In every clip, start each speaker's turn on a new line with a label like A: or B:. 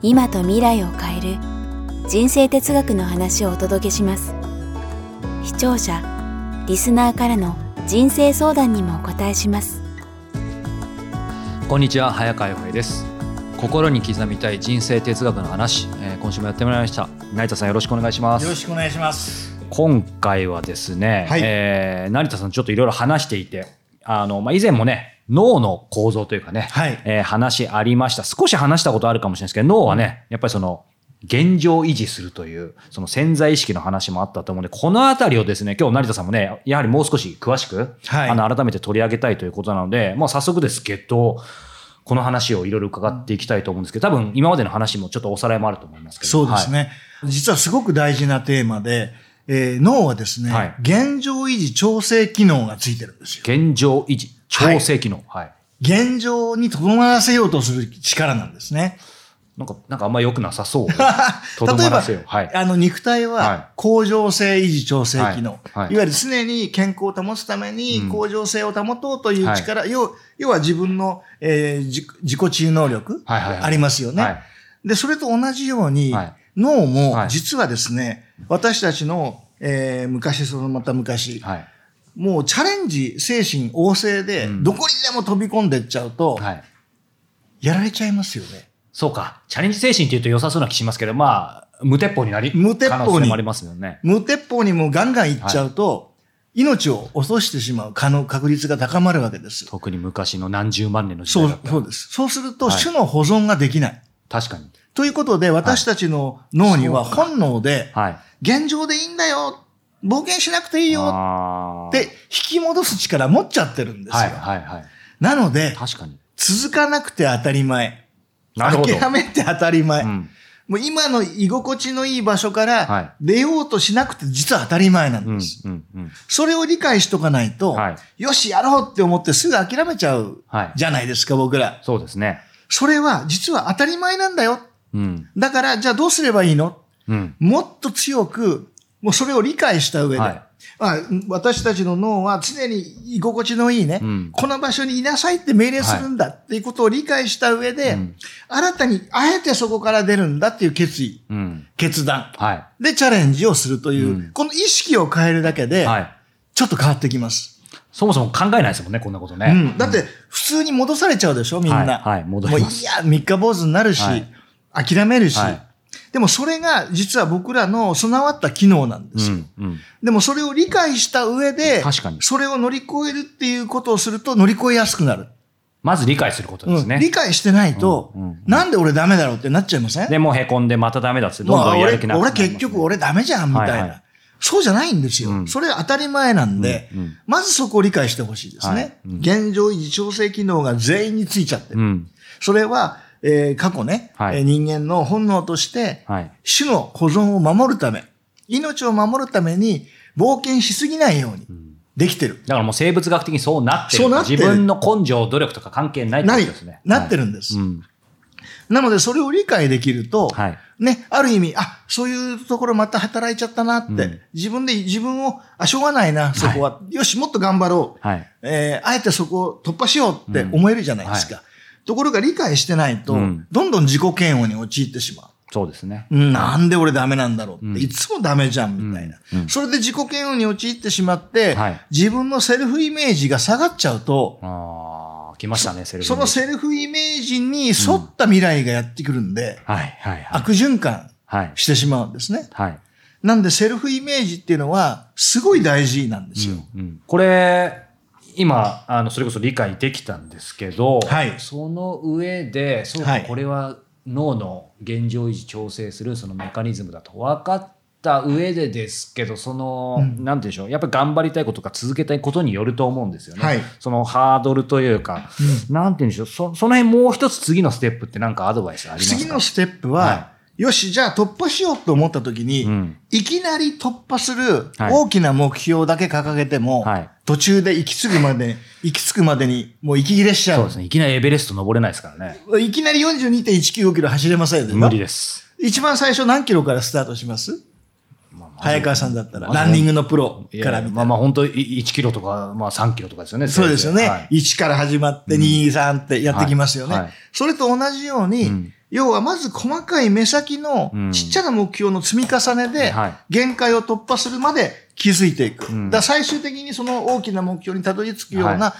A: 今と未来を変える人生哲学の話をお届けします。視聴者リスナーからの人生相談にもお答えします。
B: こんにちは早川洋平です。心に刻みたい人生哲学の話、えー今週もやってまいりました。成田さんよろしくお願いします。
C: よろしくお願いします。
B: 今回はですね、
C: はい。
B: えー成田さんちょっといろいろ話していてあの、まあ、以前もね脳の構造というかね、
C: はい。
B: えー話ありました。少し話したことあるかもしれないですけど脳はねやっぱりその現状維持するというその潜在意識の話もあったと思うんでこのあたりをですね今日成田さんもねやはりもう少し詳しく、
C: はい。
B: あの改めて取り上げたいということなので、まあ、早速ですけどこの話をいろいろ伺っていきたいと思うんですけど多分今までの話もちょっとおさらいもあると思いますけど。
C: そうですね。実はすごく大事なテーマで、えー脳はですね、
B: はい
C: 現状維持調整機能がついてるんですよ。
B: 現状維持調整機能、はい
C: 現状にとどまらせようとする力なんですね。
B: なんか、なんかあんま良くなさそう。と ど
C: 例えば
B: まらせよ。はい。
C: あの肉体
B: は
C: 恒常性維持調整機能、
B: はいはい
C: いわゆる常に健康を保つために
B: うん
C: 恒常性を保とうという力、要要は自分の、えー自自己治癒能力、
B: はいはいはい
C: ありますよね。
B: はい。
C: で、それと同じように、
B: はい
C: 脳
B: はい
C: も実はですね、私たちの、えー昔、そのまた昔、
B: はい。
C: もうチャレンジ精神旺盛で、
B: うん
C: どこにでも飛び込んでっちゃうと、
B: はい。
C: やられちゃいますよね。
B: そうか。チャレンジ精神って言うと良さそうな気しますけど、まあ、無鉄砲になり、
C: 無鉄砲に
B: もありますよね。
C: 無鉄砲にもガンガンいっちゃうと、命を落としてしまう可能確率が高まるわけです。
B: 特に昔の何十万年の時
C: そう
B: 代だっ、たら
C: そうです。そうすると、
B: はい
C: 種の保存ができない。
B: 確かに。
C: ということで、私たちの脳には本能で、
B: はい。
C: 現状でいいんだよ冒険しなくていいよって引き戻す力持っちゃってるんですよ。
B: はい、はい、はい。
C: なので、
B: 確かに。
C: 続かなくて当たり前。
B: なるほど。
C: 諦めて当たり前。
B: うん。
C: もう今の居心地のいい場所か
B: はい
C: ら出ようとしなくて実は当たり前な
B: うんん、
C: です。
B: うん、うん。
C: それを理解しとかないと、
B: はい
C: よし、やろうって思ってすぐ諦めちゃう
B: はい。
C: じゃないですか、僕ら。
B: そうですね。
C: それは実は当たり前なんだよ。
B: うん。
C: だから、じゃあどうすればいいの？
B: うん。
C: もっと強く、もうそれを理解した上で、
B: はい
C: まあ、私たちの脳は常に居心地のいいね、
B: うん
C: この場所にいなさいって命令するんだっていうことを理解した上で、
B: うん
C: 新たにあえてそこから出るんだっていう決意、
B: うん。
C: 決断
B: はい。
C: でチャレンジをするという、
B: うん
C: この意識を変えるだけで、
B: はい。
C: ちょっと変わってきます。
B: そもそも考えないですもんね、こんなことね。
C: うん、だって、普通に戻されちゃうでしょ、みんな。
B: はいはい戻ります
C: もういいや、三日坊主になるし、
B: はい
C: 諦めるし、
B: はい
C: でもそれが実は僕らの備わった機能なんですよ。
B: うん、うん。
C: でもそれを理解した上で、
B: 確かに
C: それを乗り越えるっていうことをすると乗り越えやすくなる。
B: まず理解することですね。
C: うん理解してないと、
B: うんうんうん
C: なんで俺ダメだろうってなっちゃいません？
B: で、もう凹んでまたダメだって、どんどんやる気なくなね
C: 俺結局俺ダメじゃんみたいな。
B: はいはい
C: そうじゃないんですよ。
B: うん
C: それは当たり前なんで、
B: うんうん
C: まずそこを理解してほしいですね。
B: はいうん
C: 現状維持調整機能が全員についちゃってる。
B: うん。
C: それは、えー過去ね、
B: はい
C: えー人間の本能として、
B: はい。
C: 種の保存を守るため、命を守るために冒険しすぎないようにできてる。
B: だからもう生物学的にそうなってる。
C: そうなってる
B: 自分の根性、努力とか関係ないってことですね。
C: なって
B: る。
C: るんです。
B: うん。
C: なので、それを理解できると、
B: はい
C: ね、ある意味、あ、そういうところまた働いちゃったなって、
B: うん
C: 自分で自分を、あ、しょうがないな、そこは。よし、もっと頑張ろう。
B: はい。
C: えーあえてそこを突破しようって思えるじゃないですか。ところが理解してないと、
B: うん
C: どんどん自己嫌悪に陥ってしまう。
B: そうですね。
C: うんなんで俺ダメなんだろうって、
B: うん
C: いつもダメじゃんみたいな、
B: うんうん
C: それで自己嫌悪に陥ってしまって、
B: はい
C: 自分のセルフイメージが下がっちゃうと、
B: ああ、来ましたね、セルフ
C: そのセルフイメージに沿った未来がやってくるんで、
B: はい、はい、はい。
C: 悪循環
B: はい。
C: してしまうんですね。
B: はい。
C: なんでセルフイメージっていうのはすごい大事なんですよ。
B: うんこれ、今、あの、それこそ理解できたんですけど、
C: はい。
B: その上で、そうか、
C: はい。
B: これは脳の現状維持調整するそのメカニズムだと分かった上でですけど、その、
C: うん。
B: なんていうんでしょう、やっぱり頑張りたいことか続けたいことによると思うんですよね。
C: はい。
B: そのハードルというか、なんていうんでしょう、そその辺もう一つ次のステップって何かアドバイスありますか？
C: 次のステップは、
B: は
C: よし、じゃあ突破しようと思った時に、
B: うん
C: いきなり突破する
B: はい
C: 大きな目標だけ掲げても、
B: はい
C: 途中で行き着くまで、行き着くまでにもう息切れしちゃう。
B: そうですね。いきなりエベレスト登れないですからね。
C: いきなり42.195キロ走れませんよね。
B: 無理です。
C: 一番最初何キロからスタートします？早川さんだったら、ランニングのプロから。
B: まあまあ本当1キロとか、まあ3キロとかですよね。
C: そうですよね。
B: はい
C: 1から始まって2、3ってやってきますよね。それと同じように、
B: うん
C: 要はまず細かい目先の
B: うん。
C: ちっちゃな目標の積み重ねで
B: はい、
C: 限界を突破するまで気づいていく。
B: うん。
C: だ最終的にその大きな目標にたどり着くよう
B: は
C: な、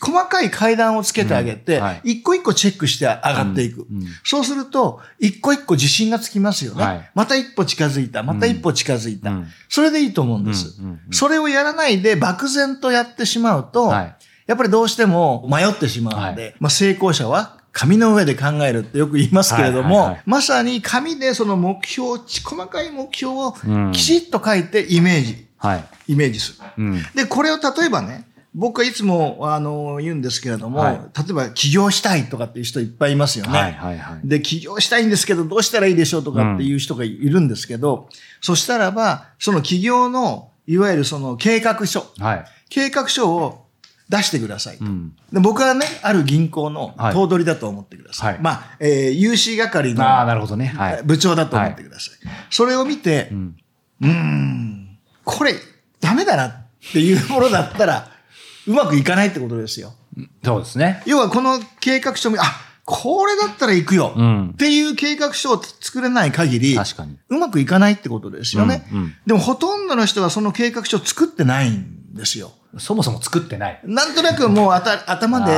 C: 細かい階段をつけてあげて一個一個チェックして上がっていく。そうすると、一個一個自信がつきますよ
B: はい。
C: ね。また一歩近づいた、また一歩近づいた。
B: うん。
C: それでいいと思うんです。それをやらないで漠然とやってしまうと、
B: はい。
C: やっぱりどうしても迷ってしまうので、
B: は
C: まあ成功者は紙の上で考えるってよく言いますけれども、
B: はいはいはい
C: まさに紙でその目標、ち細かい目標を
B: うん
C: きちっと書いてイメージ、
B: はい。
C: イメージする。
B: うん。
C: で、これを例えばね、僕はいつも、あの、言うんですけれども、
B: はい
C: 例えば起業したいとかっていう人いっぱいいますよね。
B: はいはいはい。
C: で、起業したいんですけど、どうしたらいいでしょうとかっていう人がいるんですけど、そしたらば、その起業の、いわゆるその計画書、
B: はい。
C: 計画書を出してくださいと。
B: うん。
C: で僕はね、ある銀行の
B: はい
C: 頭取だと思ってください。
B: はい
C: まあ、えー融資係の
B: ああ、なるほどね。はい。
C: 部長だと思ってください。それを見て
B: う、ん。
C: うーん、これ、ダメだなっていうものだったら、うまくいかないってことですよ。
B: そうですね。
C: 要はこの計画書あ、これだったら行くよ。
B: うん
C: っ。ていう計画書を作れない限り、
B: 確かに。
C: うまくいかないってことですよね。
B: うんうん
C: でもほとんどの人はその計画書を作ってないんですよ。
B: そもそも作ってない。
C: なんとなくもうあた頭で、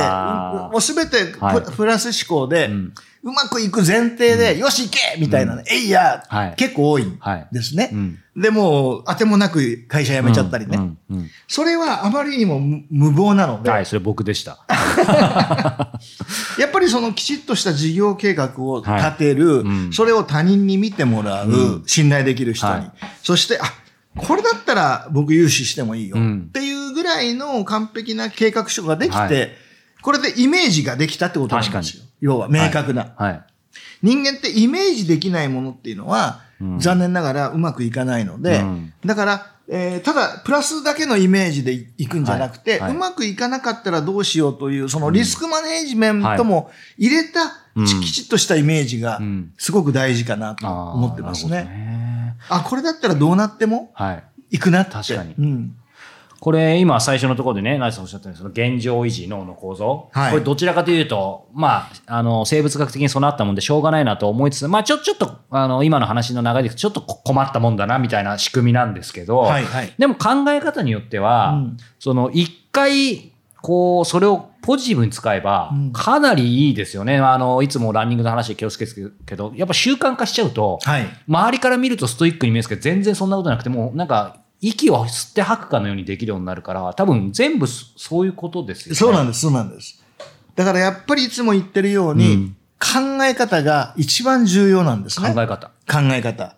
C: もうすべてプ,、ラス思考で、
B: う
C: うんまくいく前提で、よし行けみたいなね、えいや、
B: はい。
C: 結構多いですね。
B: うん。
C: でもう、当てもなく会社辞めちゃったりね。それはあまりにも無無謀なので、
B: うんはい、それ僕でした。
C: やっぱりそのきちっとした事業計画を立てる、それを他人に見てもらう、
B: うん。
C: 信頼できる人に、
B: はい。
C: そして、あ、これだったら僕融資してもいいよ、
B: うん。
C: っていうぐらいの完璧な計画書ができて、
B: はい
C: これでイメージができたってことなんですよ。要は明確な、
B: はい。
C: 人間ってイメージできないものっていうのは、
B: うん
C: 残念ながらうまくいかないので、
B: うん
C: だから、えーただ、プラスだけのイメージでいいくんじゃなくて、
B: はいはいう
C: まくいかなかったらどうしようという、そのリスクマネージメントも入れた、
B: うん
C: ちきちっとしたイメージが
B: うん、
C: すごく大事かなと思ってますね。
B: なるほどね
C: あ、これだったらどうなっても
B: はい。
C: いくなって。
B: 確かに
C: うん。
B: これ今最初のところでね、ナイスさんおっしゃったように、その現状維持脳の構造。
C: はい
B: これどちらかというと、まあ、あの、生物学的に備わったもんでしょうがないなと思いつつ、まあ、ちょ、ちょっと、あの、今の話の流れでちょっと困ったもんだな、みたいな仕組みなんですけど、
C: はいはい。
B: でも考え方によっては、
C: うん
B: その一回、こう、それをポジティブに使えば
C: うん、
B: かなりいいですよね。あの、いつもランニングの話で気をつけてるけど、やっぱ習慣化しちゃうと、
C: はい。
B: 周りから見るとストイックに見えますけど、全然そんなことなくて、もうなんか、息を吸って吐くかのようにできるようになるから、多分全部そそういうことですよね。で
C: そうなんです、そうなんです。だからやっぱりいつも言ってるように、
B: うん
C: 考え方が一番重要なんですね。
B: 考え方。
C: 考え方。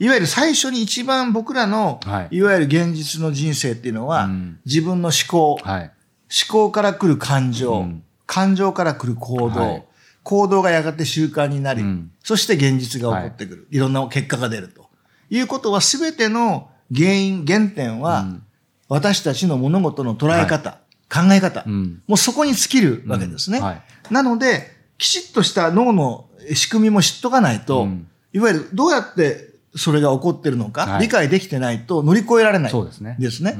C: いわゆる最初に一番僕らの、
B: はい
C: い、わゆる現実の人生っていうのは、
B: うん
C: 自分の思考、
B: はい。
C: 思考から来る感情、
B: うん
C: 感情から来る行動、
B: はい
C: 行動がやがて習慣になり、
B: うん
C: そして現実が起こってくる。い、ろんな結果が出ると。いうことは全ての原因、原点は、
B: うん
C: 私たちの物事の捉え方、考え方、
B: うん
C: もうそこに尽きるわけですね。
B: うんはい
C: なので、きちっとした脳の仕組みも知っとかないと、
B: うん
C: いわゆるどうやってそれが起こってるのか、
B: はい
C: 理解できてないと乗り越えられない。
B: そうですね
C: ですね。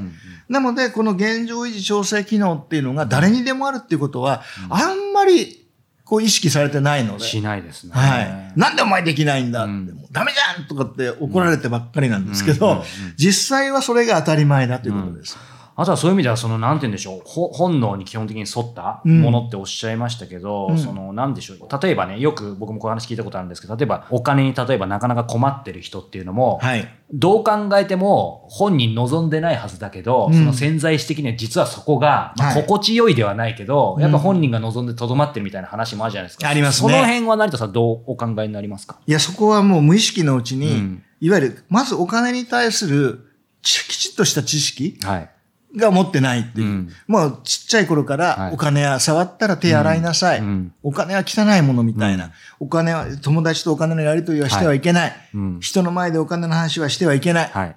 C: なので、この現状維持調整機能っていうのが誰にでもあるっていうことは、あんまりこう意識されてないので。
B: しないですね。
C: はい。なんでお前できないんだって、ダメじゃんとかって怒られてばっかりなんですけど、
B: うんうんうん
C: 実際はそれが当たり前だということです。
B: あとはそういう意味では、その、なんて言うんでしょう、ほ本能に基本的に沿った
C: うん。
B: ものっておっしゃいましたけど、
C: うん。
B: その、なんでしょう、例えばね、よく僕もこう話聞いたことあるんですけど、例えばお金に例えばなかなか困ってる人っていうのも、
C: はい。
B: どう考えても本人望んでないはずだけど、
C: うん。
B: その潜在意識的には実はそこが、まあ
C: はい。
B: 心地よいではないけど、
C: うん。
B: やっぱ本人が望んでとどまってるみたいな話もあるじゃないですか。
C: ありますね。
B: その辺は成田さんどうお考えになりますか？
C: いや、そこはもう無意識のうちに、
B: うん。
C: いわゆる、まずお金に対するちきちっとした知識、
B: はい。
C: が持ってないっていう。
B: うん
C: もうちっちゃい頃か
B: はい
C: らお金は触ったら手洗いなさい。お金は汚いものみたいな。お金は、友達とお金のやり取りはしてはいけない。
B: うん
C: 人の前でお金の話はしてはいけない。
B: はい。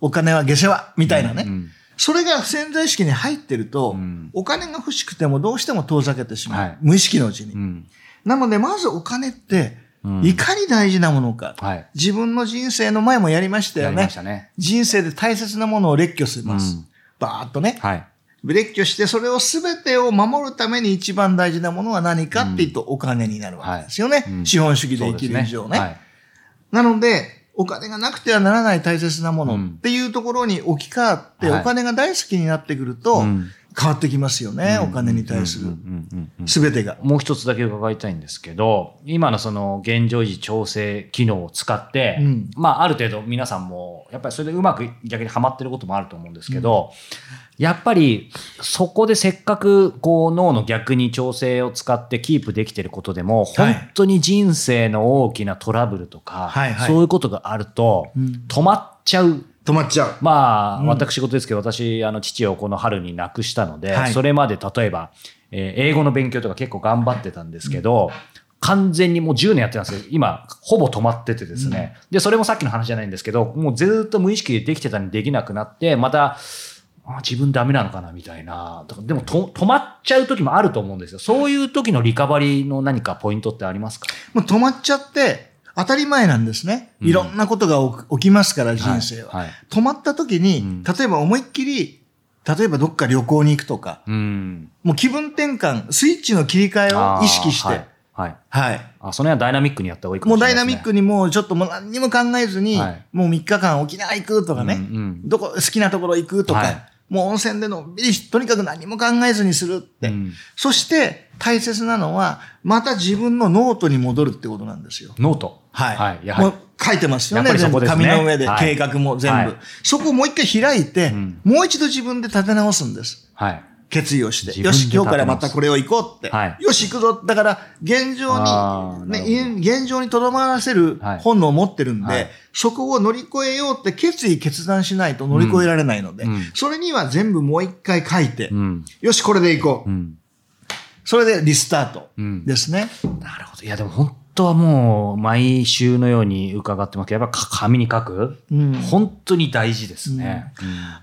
C: お金は下世話みたいなね。
B: うん
C: それが潜在意識に入ってると、
B: うん
C: お金が欲しくてもどうしても遠ざけてしまう。
B: はい
C: 無意識のうちに。
B: うん。
C: なので、まずお金って、
B: うん
C: いかに大事なものか。
B: はい。
C: 自分の人生の前もやりましたよね
B: ね。
C: 人生で大切なものを列挙します。
B: うん
C: バーッとね。
B: はい。
C: 列挙して、それを全てを守るために一番大事なものは何かっていうと、お金になるわけですよね。
B: うん
C: 資本主義で生きる以上ね。
B: はい。
C: なので、お金がなくてはならない大切なもの
B: うん
C: っていうところに置き換わって、
B: はい
C: お金が大好きになってくると、
B: うん
C: 変わってきますよね、お金に対する。
B: うんうんうんうん
C: 全てが。
B: もう一つだけ伺いたいんですけど、今のその現状維持調整機能を使って、
C: うん。
B: まあある程度皆さんも、やっぱりそれでうまく逆にはまってることもあると思うんですけど、やっぱりそこでせっかくこう脳の逆に調整を使ってキープできてることでも、
C: はい。
B: 本当に人生の大きなトラブルとか、
C: はいはい。
B: そういうことがあると、
C: うん。
B: 止まっちゃう
C: 止まっちゃう。
B: まあ、
C: うん
B: 私事ですけど、私、あの、父をこの春に亡くしたので、
C: はい
B: それまで例えば、えー英語の勉強とか結構頑張ってたんですけど、完全にもう10年やってたんですけど、今、ほぼ止まっててですね。で、それもさっきの話じゃないんですけど、もうずっと無意識でできてたのにできなくなって、また、あ自分ダメなのかなみたいな。だからでもと止まっちゃう時もあると思うんですよ。そういう時のリカバリーの何かポイントってありますか？
C: もう止まっちゃって、当たり前なんですね。
B: うん
C: いろんなことが起きますから、人生は。
B: はい。はい
C: 止まった時に、
B: うん
C: 例えば思いっきり、例えばどっか旅行に行くとか、
B: うん。
C: もう気分転換、スイッチの切り替えを意識して、は
B: はいい。はい。あ、その辺はダイナミックにやった方がいいかも
C: もう
B: しれないですね。
C: ダイナミックにもうちょっともう何にも考えずに、
B: はい
C: もう3日間沖縄行くとかね、
B: うんうん
C: どこ好きなところ行くとか、
B: はい
C: もう温泉でのんびりとにかく何も考えずにするって。
B: うん
C: そして大切なのは、また自分のノートに戻るってことなんですよ。
B: ノート。
C: はい。
B: はい。やはり
C: もう書いてますよ
B: やっ
C: ね。全部紙の上で、
B: はい
C: 計画も全部、
B: はい
C: そこをもう一回開いて、
B: うん
C: もう一度自分で立て直すんです。
B: はい。
C: 決意をして。よし、今日からまたこれを行こうって。
B: はい
C: よし、行くぞ。だから、現状に、ね、現状にとどまらせる
B: はい
C: 本能を持ってるんで、
B: はい
C: そこを乗り越えようって決意決断しないと乗り越えられないので、
B: うんうん
C: それには全部もう一回書いて、
B: うん。
C: よし、これで行こう。
B: うん。
C: それでリスタート
B: うん
C: ですね。
B: なるほど。いや、でも本当はもう、毎週のように伺ってますけど、やっぱ紙に書く、
C: うん
B: 本当に大事ですね。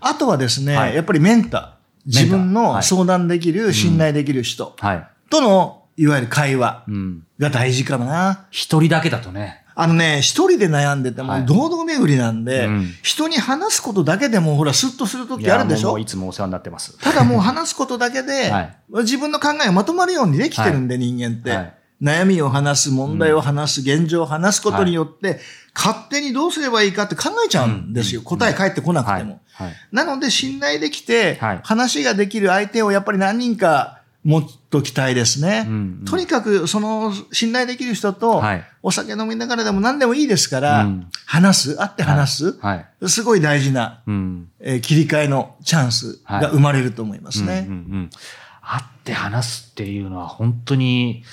C: あとはですね、
B: はい
C: やっぱりメンター。自分の相談できる、信頼できる人
B: はい。
C: との、いわゆる会話
B: うん。
C: が大事かな。
B: 一人だけだとね。
C: あのね、一人で悩んでても
B: はい
C: 堂々巡りなんで、
B: うん
C: 人に話すことだけでもほら、スッとすると
B: い
C: きあるでしょ？
B: もういつもお世話になってます。
C: ただもう話すことだけで、
B: はい
C: 自分の考えがまとまるようにできてるんで、人間って。
B: はい
C: 悩みを話す、問題を話す、現状を話すことによって、勝手にどうすればいいかって考えちゃうんですよ。答え返ってこなく
B: はい
C: ても。。
B: はい。
C: なので、信頼できて
B: はい、
C: 話ができる相手をやっぱり何人か持っときたいですね。とにかく、その、信頼できる人と
B: はい、
C: お酒飲みながらでも何でもいいですから、
B: うん
C: 話す、会って話す、
B: はい。
C: すごい大事な、切り替えのチャンスが生まれると思いますね。
B: 会って話すっていうのは本当に、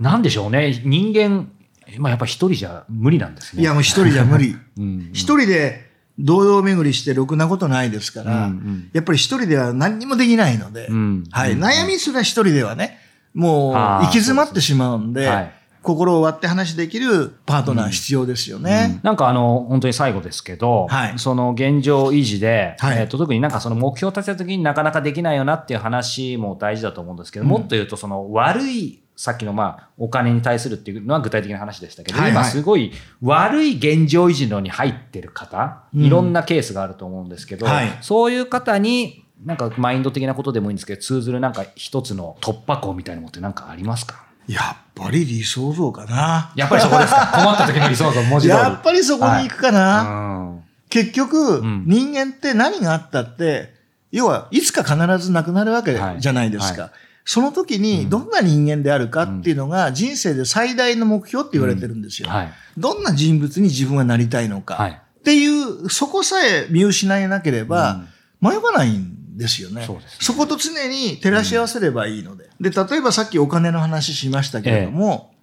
B: なんでしょうね。人間、まあやっぱ一人じゃ無理なんですね。
C: いや、もう一人じゃ無理。
B: うん。
C: 一人で堂々巡りしてろくなことないですから、
B: うんうん。
C: やっぱり一人では何にもできないので、
B: うん。
C: はい、
B: うん。
C: 悩みすら一人ではね、もう行き詰まってしまうんで、
B: はい。
C: 心を割って話できるパートナー必要ですよね。
B: なんかあの、本当に最後ですけど、
C: はい。
B: その現状維持で、
C: はい。
B: えっと特になんかその目標を立てた時になかなかできないよなっていう話も大事だと思うんですけど、
C: うん。
B: もっと言うとその悪い、さっきのまあお金に対するっていうのは具体的な話でしたけど、
C: はいはい。
B: 今すごい悪い現状維持のに入ってる方、
C: うん。
B: いろんなケースがあると思うんですけど、
C: はい。
B: そういう方になんかマインド的なことでもいいんですけど、通ずるなんか一つの突破口みたいなのってなんかありますか？
C: やっぱり理想像かな。
B: やっぱりそこですか？困った時の理想像文字通り。
C: やっぱりそこに行くかな。
B: うん。
C: 結局、
B: ん。
C: 人間って何があったって、要はいつか必ず亡くなるわけ
B: はい
C: じゃないですか。
B: は
C: その時にどんな人間であるかっていうのが人生で最大の目標って言われてるんですよ。
B: はい。
C: どんな人物に自分はなりたいのか。
B: はい
C: っていう、そこさえ見失えなければ、迷わないんですよね。
B: そね
C: そこと常に照らし合わせればいいので。で、例えばさっきお金の話しましたけれども、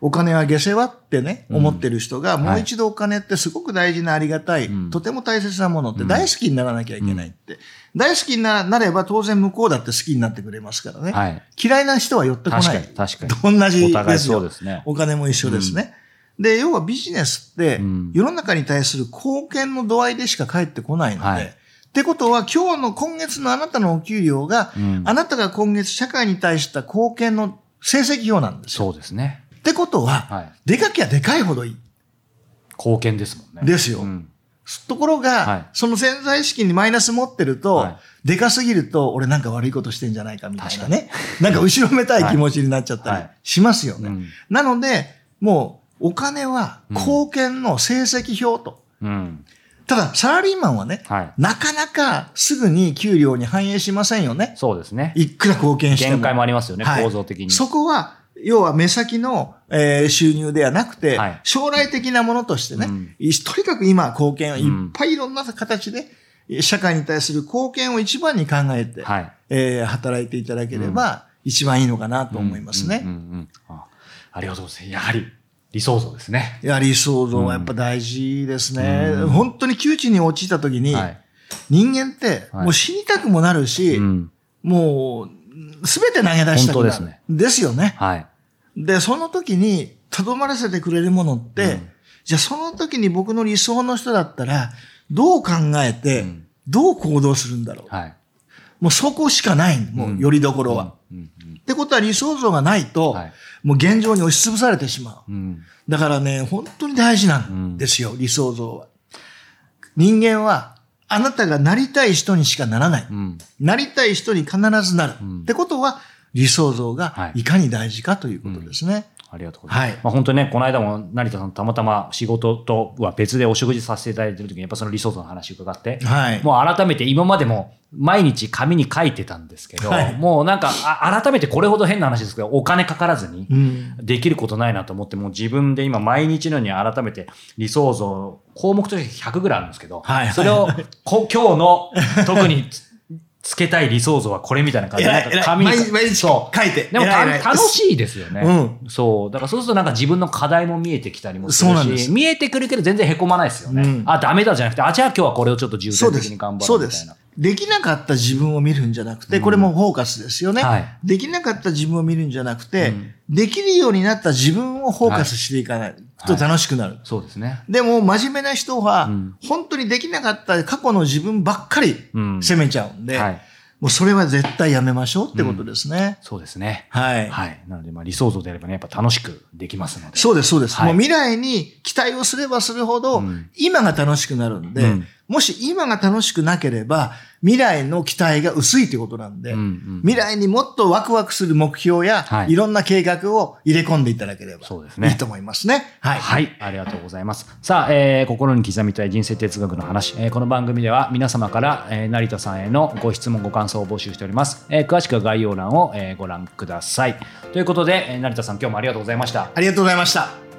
C: お金は下世話ってね、
B: うん
C: 思ってる人が、
B: はい
C: もう一度お金ってすごく大事なありがたい、
B: うん
C: とても大切なものって大好きにならなきゃいけないって。大好きにななれば当然向こうだって好きになってくれますからね。
B: はい。
C: 嫌いな人は寄ってこない。
B: 確かに、確かに。
C: 同じですよ
B: そうですね。
C: お金も一緒ですね。で、要はビジネスって
B: うん、
C: 世の中に対する貢献の度合いでしか返ってこないので、
B: はい
C: ってことは、今日の今月のあなたのお給料が、
B: うん
C: あなたが今月社会に対した貢献の成績表なんですよ。
B: そうですね。
C: ってことは、
B: はい。
C: でかきゃでかいほどいい。
B: 貢献ですもんね。
C: ですよ
B: うん
C: ところが、
B: はい
C: その潜在意識にマイナス持ってると、
B: はい
C: でかすぎると、俺なんか悪いことしてんじゃないかみたいなね。なんか後ろめたい気持ちになっちゃったり
B: はい
C: しますよね。
B: うん
C: なので、もうお金は貢献の成績表と。
B: うん。
C: ただ、サラリーマンはね、
B: はい。
C: なかなかすぐに給料に反映しませんよね。
B: そうですね。
C: いくら貢献しても。
B: 限界もありますよね、
C: はい
B: 構造的に。
C: そこは、要は目先の、えー収入ではなくて、
B: はい
C: 将来的なものとしてね、
B: うん
C: いとにかく今貢献をいっ
B: うん
C: ぱいいろんな形で、社会に対する貢献を一番に考えて、
B: はい。
C: えー働いていただければ一番いいのかなと思いますね。
B: あありがとうございます。やはり理想像ですね。
C: いや、理想像はやっぱ大事ですね。
B: うん
C: 本当に窮地に陥った時に、
B: はい。
C: 人間って
B: はい
C: もう死にたくもなるし、
B: うん。
C: もう、すべて投げ出したくなる。
B: 本当ですね
C: ですよね。
B: はい。
C: で、その時に、とどまらせてくれるものって、
B: うん
C: じゃあその時に僕の理想の人だったら、どう考えて、
B: うん
C: どう行動するんだろう。
B: はい。
C: もうそこしかない。もう、よりどころは。
B: うん。うん
C: ってことは理想像がないと、
B: はい
C: もう現状に押しつぶされてしまう。
B: うん。
C: だからね、本当に大事なんですよ、理想像は。人間は、あなたがなりたい人にしかならない。
B: うん。
C: なりたい人に必ずなる。
B: ん
C: ってことは、理想像
B: はい
C: がいかに大事かということですね。
B: ありがとうございます。
C: はい
B: まあ、本当にね、この間も成田さんたまたま仕事とは別でお食事させていただいてる時に、やっぱその理想像の話を伺って、
C: はい。
B: もう改めて今までも毎日紙に書いてたんですけど、
C: はい
B: もうなんかあ改めてこれほど変な話ですけど、お金かからずに
C: うん。
B: できることないなと思って、もう自分で今毎日のように改めて理想像、項目として100ぐらいあるんですけど、
C: はい
B: それをこ 今日の特につつけたい理想像はこれみたいな感じで、なんか紙に
C: 毎毎日
B: そう
C: 書いて
B: でも楽しいですよね。
C: う
B: そう。だからそうするとなんか自分の課題も見えてきたりもするし、見えてくるけど全然へこまないですよね。
C: うん
B: あ、ダメだじゃなくて、あ、じゃあ今日はこれをちょっと重点的に頑張
C: そうです
B: ろうみたいな。。
C: できなかった自分を見るんじゃなくて、これもフォーカスですよね。
B: はい
C: できなかった自分を見るんじゃなくて、
B: うん
C: できるようになった自分をフォーカスしていかないと楽しくなる。
B: そうですね。
C: でも、真面目な人は、
B: うん
C: 本当にできなかった過去の自分ばっかり
B: うん
C: 責めちゃうんで、
B: はい。
C: もうそれは絶対やめましょうってことですね。
B: そうですね。
C: はい。
B: はい。なので、まあ理想像であればね、やっぱ楽しくできますので。
C: そうです、そうです。
B: はい
C: もう未来に期待をすればするほど、
B: うん
C: 今が楽しくなるんで、
B: うん
C: もし今が楽しくなければ、未来の期待が薄いということなんで、
B: うんうん
C: 未来にもっとワクワクする目標や、
B: はい
C: い、ろんな計画を入れ込んでいただければ
B: そうですね
C: いいと思いますね。はい。
B: はい、ありがとうございます。さあ、えー心に刻みたい人生哲学の話、えーこの番組では皆様から、えー成田さんへのご質問、ご感想を募集しております。えー詳しくは概要欄を、えーご覧ください。ということで、えー成田さん、今日もありがとうございました。
C: ありがとうございました。